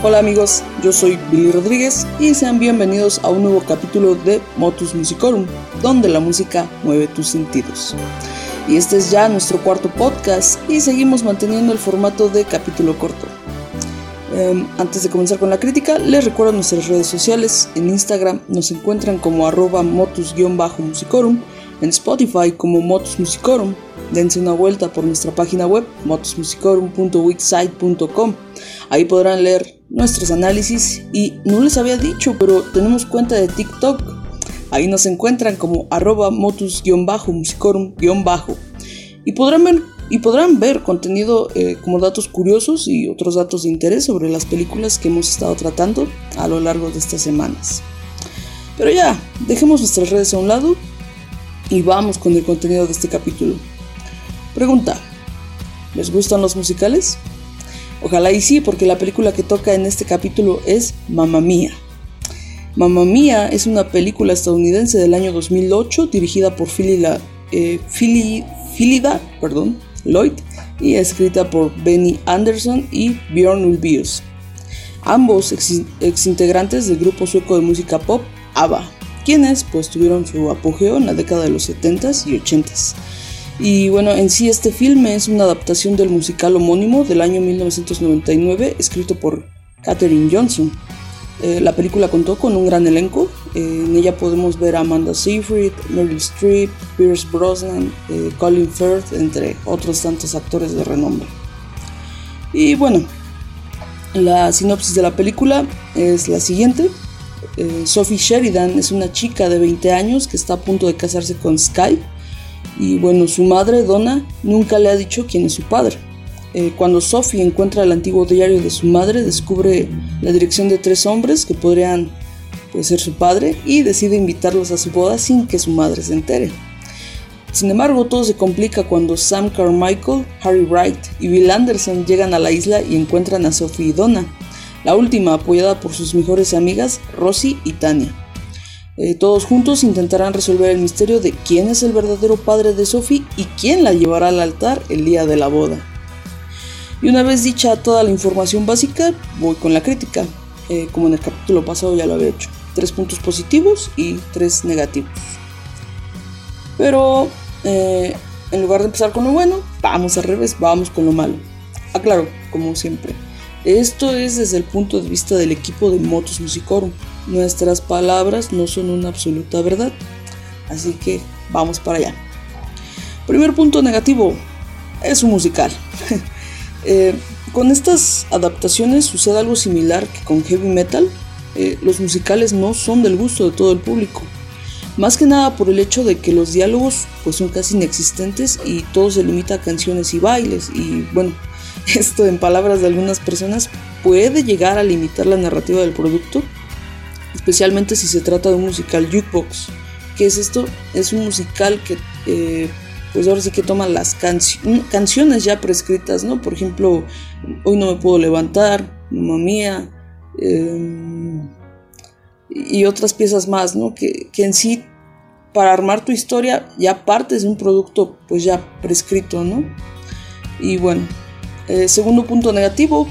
Hola amigos, yo soy Billy Rodríguez y sean bienvenidos a un nuevo capítulo de Motus Musicorum, donde la música mueve tus sentidos. Y este es ya nuestro cuarto podcast y seguimos manteniendo el formato de capítulo corto. Em, antes de comenzar con la crítica, les recuerdo nuestras redes sociales. En Instagram nos encuentran como arroba motus-musicorum, en Spotify como Motus Musicorum. Dense una vuelta por nuestra página web motusmusicorum.wixsite.com. Ahí podrán leer nuestros análisis y no les había dicho, pero tenemos cuenta de TikTok. Ahí nos encuentran como arroba motus-musicorum- y podrán ver, y podrán ver contenido eh, como datos curiosos y otros datos de interés sobre las películas que hemos estado tratando a lo largo de estas semanas. Pero ya, dejemos nuestras redes a un lado y vamos con el contenido de este capítulo. Pregunta, ¿les gustan los musicales? Ojalá y sí, porque la película que toca en este capítulo es Mamma Mía. Mamma Mía es una película estadounidense del año 2008 dirigida por Philida, eh, Philida perdón, Lloyd y escrita por Benny Anderson y Björn Ulvaeus. Ambos ex integrantes del grupo sueco de música pop ABBA, quienes pues tuvieron su apogeo en la década de los 70s y 80s. Y bueno, en sí este filme es una adaptación del musical homónimo del año 1999, escrito por Katherine Johnson. Eh, la película contó con un gran elenco. Eh, en ella podemos ver a Amanda Seyfried, Meryl Streep, Pierce Brosnan, eh, Colin Firth, entre otros tantos actores de renombre. Y bueno, la sinopsis de la película es la siguiente. Sophie Sheridan es una chica de 20 años que está a punto de casarse con Sky y bueno, su madre, Donna, nunca le ha dicho quién es su padre. Eh, cuando Sophie encuentra el antiguo diario de su madre, descubre la dirección de tres hombres que podrían pues, ser su padre y decide invitarlos a su boda sin que su madre se entere. Sin embargo, todo se complica cuando Sam Carmichael, Harry Wright y Bill Anderson llegan a la isla y encuentran a Sophie y Donna, la última apoyada por sus mejores amigas Rosie y Tania. Eh, todos juntos intentarán resolver el misterio de quién es el verdadero padre de Sophie y quién la llevará al altar el día de la boda. Y una vez dicha toda la información básica, voy con la crítica, eh, como en el capítulo pasado ya lo había hecho. Tres puntos positivos y tres negativos. Pero eh, en lugar de empezar con lo bueno, vamos al revés, vamos con lo malo. Aclaro, como siempre, esto es desde el punto de vista del equipo de Motos Musicorum. Nuestras palabras no son una absoluta verdad. Así que vamos para allá. Primer punto negativo. Es un musical. eh, con estas adaptaciones sucede algo similar que con heavy metal. Eh, los musicales no son del gusto de todo el público. Más que nada por el hecho de que los diálogos pues, son casi inexistentes y todo se limita a canciones y bailes. Y bueno, esto en palabras de algunas personas puede llegar a limitar la narrativa del producto, especialmente si se trata de un musical jukebox. ¿Qué es esto? Es un musical que eh, pues ahora sí que toma las canci canciones ya prescritas, ¿no? Por ejemplo, Hoy no me puedo levantar, Mamma Mía, eh, y otras piezas más, ¿no? Que, que en sí para armar tu historia ya partes de un producto pues ya prescrito, ¿no? Y bueno, eh, segundo punto negativo,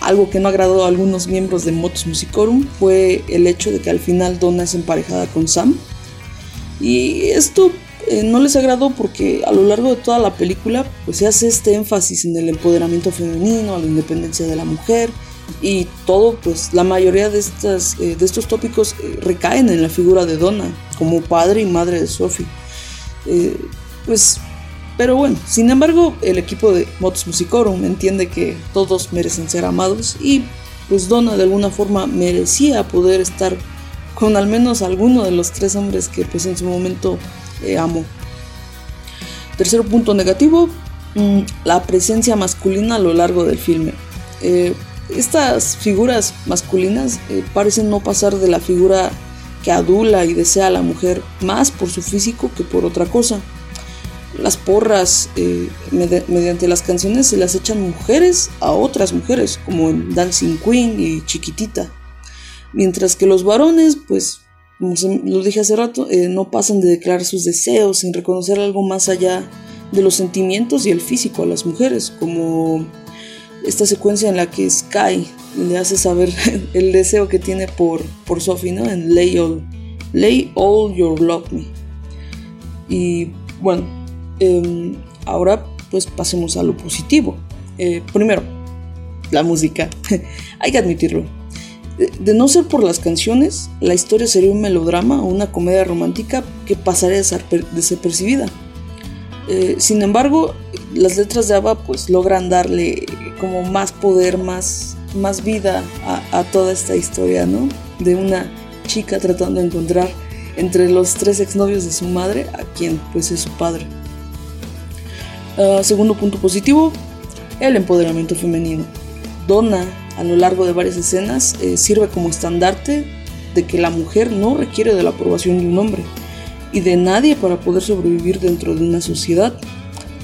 algo que no agradó a algunos miembros de Motus Musicorum fue el hecho de que al final Donna es emparejada con Sam. Y esto eh, no les agradó porque a lo largo de toda la película pues se hace este énfasis en el empoderamiento femenino, la independencia de la mujer y todo pues la mayoría de, estas, eh, de estos tópicos eh, recaen en la figura de Donna como padre y madre de Sophie. Pues pero bueno, sin embargo, el equipo de Motus Musicorum entiende que todos merecen ser amados y pues Donna de alguna forma merecía poder estar con al menos alguno de los tres hombres que pues en su momento eh, amó. Tercer punto negativo, mmm, la presencia masculina a lo largo del filme. Eh, estas figuras masculinas eh, parecen no pasar de la figura que adula y desea a la mujer más por su físico que por otra cosa las porras eh, med mediante las canciones se las echan mujeres a otras mujeres, como en Dancing Queen y Chiquitita. Mientras que los varones, pues, como lo dije hace rato, eh, no pasan de declarar sus deseos sin reconocer algo más allá de los sentimientos y el físico a las mujeres, como esta secuencia en la que Sky le hace saber el deseo que tiene por, por Sophie, ¿no? En Lay All, Lay All Your Love Me. Y bueno, em, ahora pues pasemos a lo positivo. Eh, primero, la música. Hay que admitirlo. De, no ser por las canciones, la historia sería un melodrama o una comedia romántica que pasaría desapercibida. Eh, sin embargo, las letras de ABBA pues logran darle como más poder, más, más vida a, toda esta historia, ¿no? De una chica tratando de encontrar entre los tres exnovios de su madre a quien pues es su padre. Ah, segundo punto positivo, el empoderamiento femenino. Donna, a lo largo de varias escenas, eh, sirve como estandarte de que la mujer no requiere de la aprobación de un hombre y de nadie para poder sobrevivir dentro de una sociedad.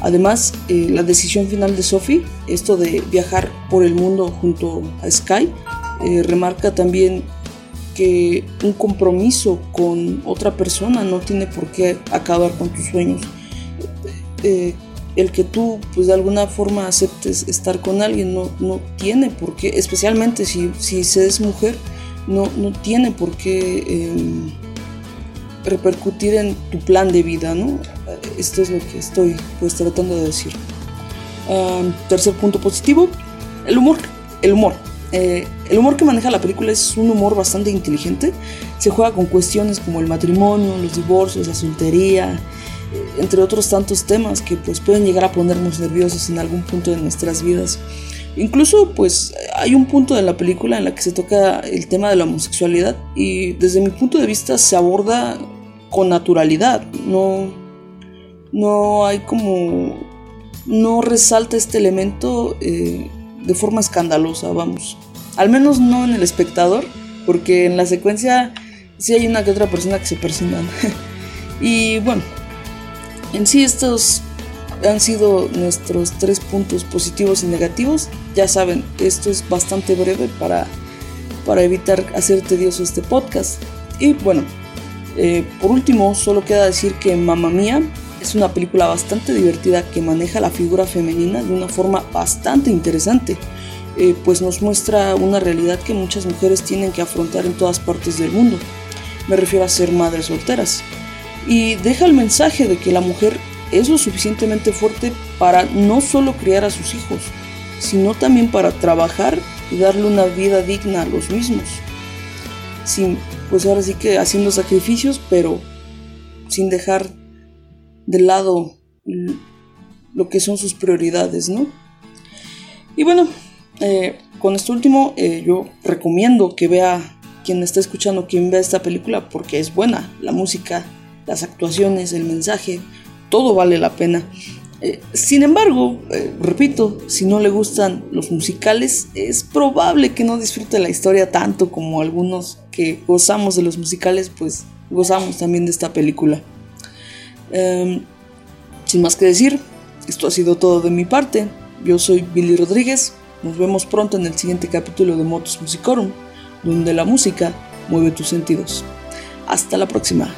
Además, eh, la decisión final de Sophie, esto de viajar por el mundo junto a Sky, eh, remarca también que un compromiso con otra persona no tiene por qué acabar con tus sueños. Eh, el que tú pues de alguna forma aceptes estar con alguien no, no tiene por qué, especialmente si, si se es mujer, no, no tiene por qué em, repercutir en tu plan de vida, ¿no? Esto es lo que estoy pues tratando de decir. tercer punto positivo, el humor. El humor. Eh, el humor que maneja la película es un humor bastante inteligente. Se juega con cuestiones como el matrimonio, los divorcios, la soltería, entre otros tantos temas que pues pueden llegar a ponernos nerviosos en algún punto de nuestras vidas. Incluso pues hay un punto de la película en la que se toca el tema de la homosexualidad y desde mi punto de vista se aborda con naturalidad, no, no hay como, no resalta este elemento eh, de forma escandalosa, vamos. Al menos no en el espectador, porque en la secuencia sí hay una que otra persona que se persignan. y bueno, en sí estos han sido nuestros tres puntos positivos y negativos. Ya saben, esto es bastante breve para, para evitar hacer tedioso este podcast. Y bueno, eh, por último, solo queda decir que Mamma Mía es una película bastante divertida que maneja la figura femenina de una forma bastante interesante, eh, pues nos muestra una realidad que muchas mujeres tienen que afrontar en todas partes del mundo. Me refiero a ser madres solteras. Y deja el mensaje de que la mujer es lo suficientemente fuerte para no solo criar a sus hijos, sino también para trabajar y darle una vida digna a los mismos. Sin pues ahora sí que haciendo sacrificios, pero sin dejar de lado lo que son sus prioridades, ¿no? Y bueno, eh, con esto último, eh, yo recomiendo que vea, quien está escuchando, quien vea esta película, porque es buena, la música, las actuaciones, el mensaje, todo vale la pena. Eh, sin embargo, repito, si no le gustan los musicales, es probable que no disfrute la historia tanto como algunos que gozamos de los musicales, pues gozamos también de esta película. Em, sin más que decir, esto ha sido todo de mi parte. Yo soy Billy Rodríguez. Nos vemos pronto en el siguiente capítulo de Motos Musicorum, donde la música mueve tus sentidos. Hasta la próxima.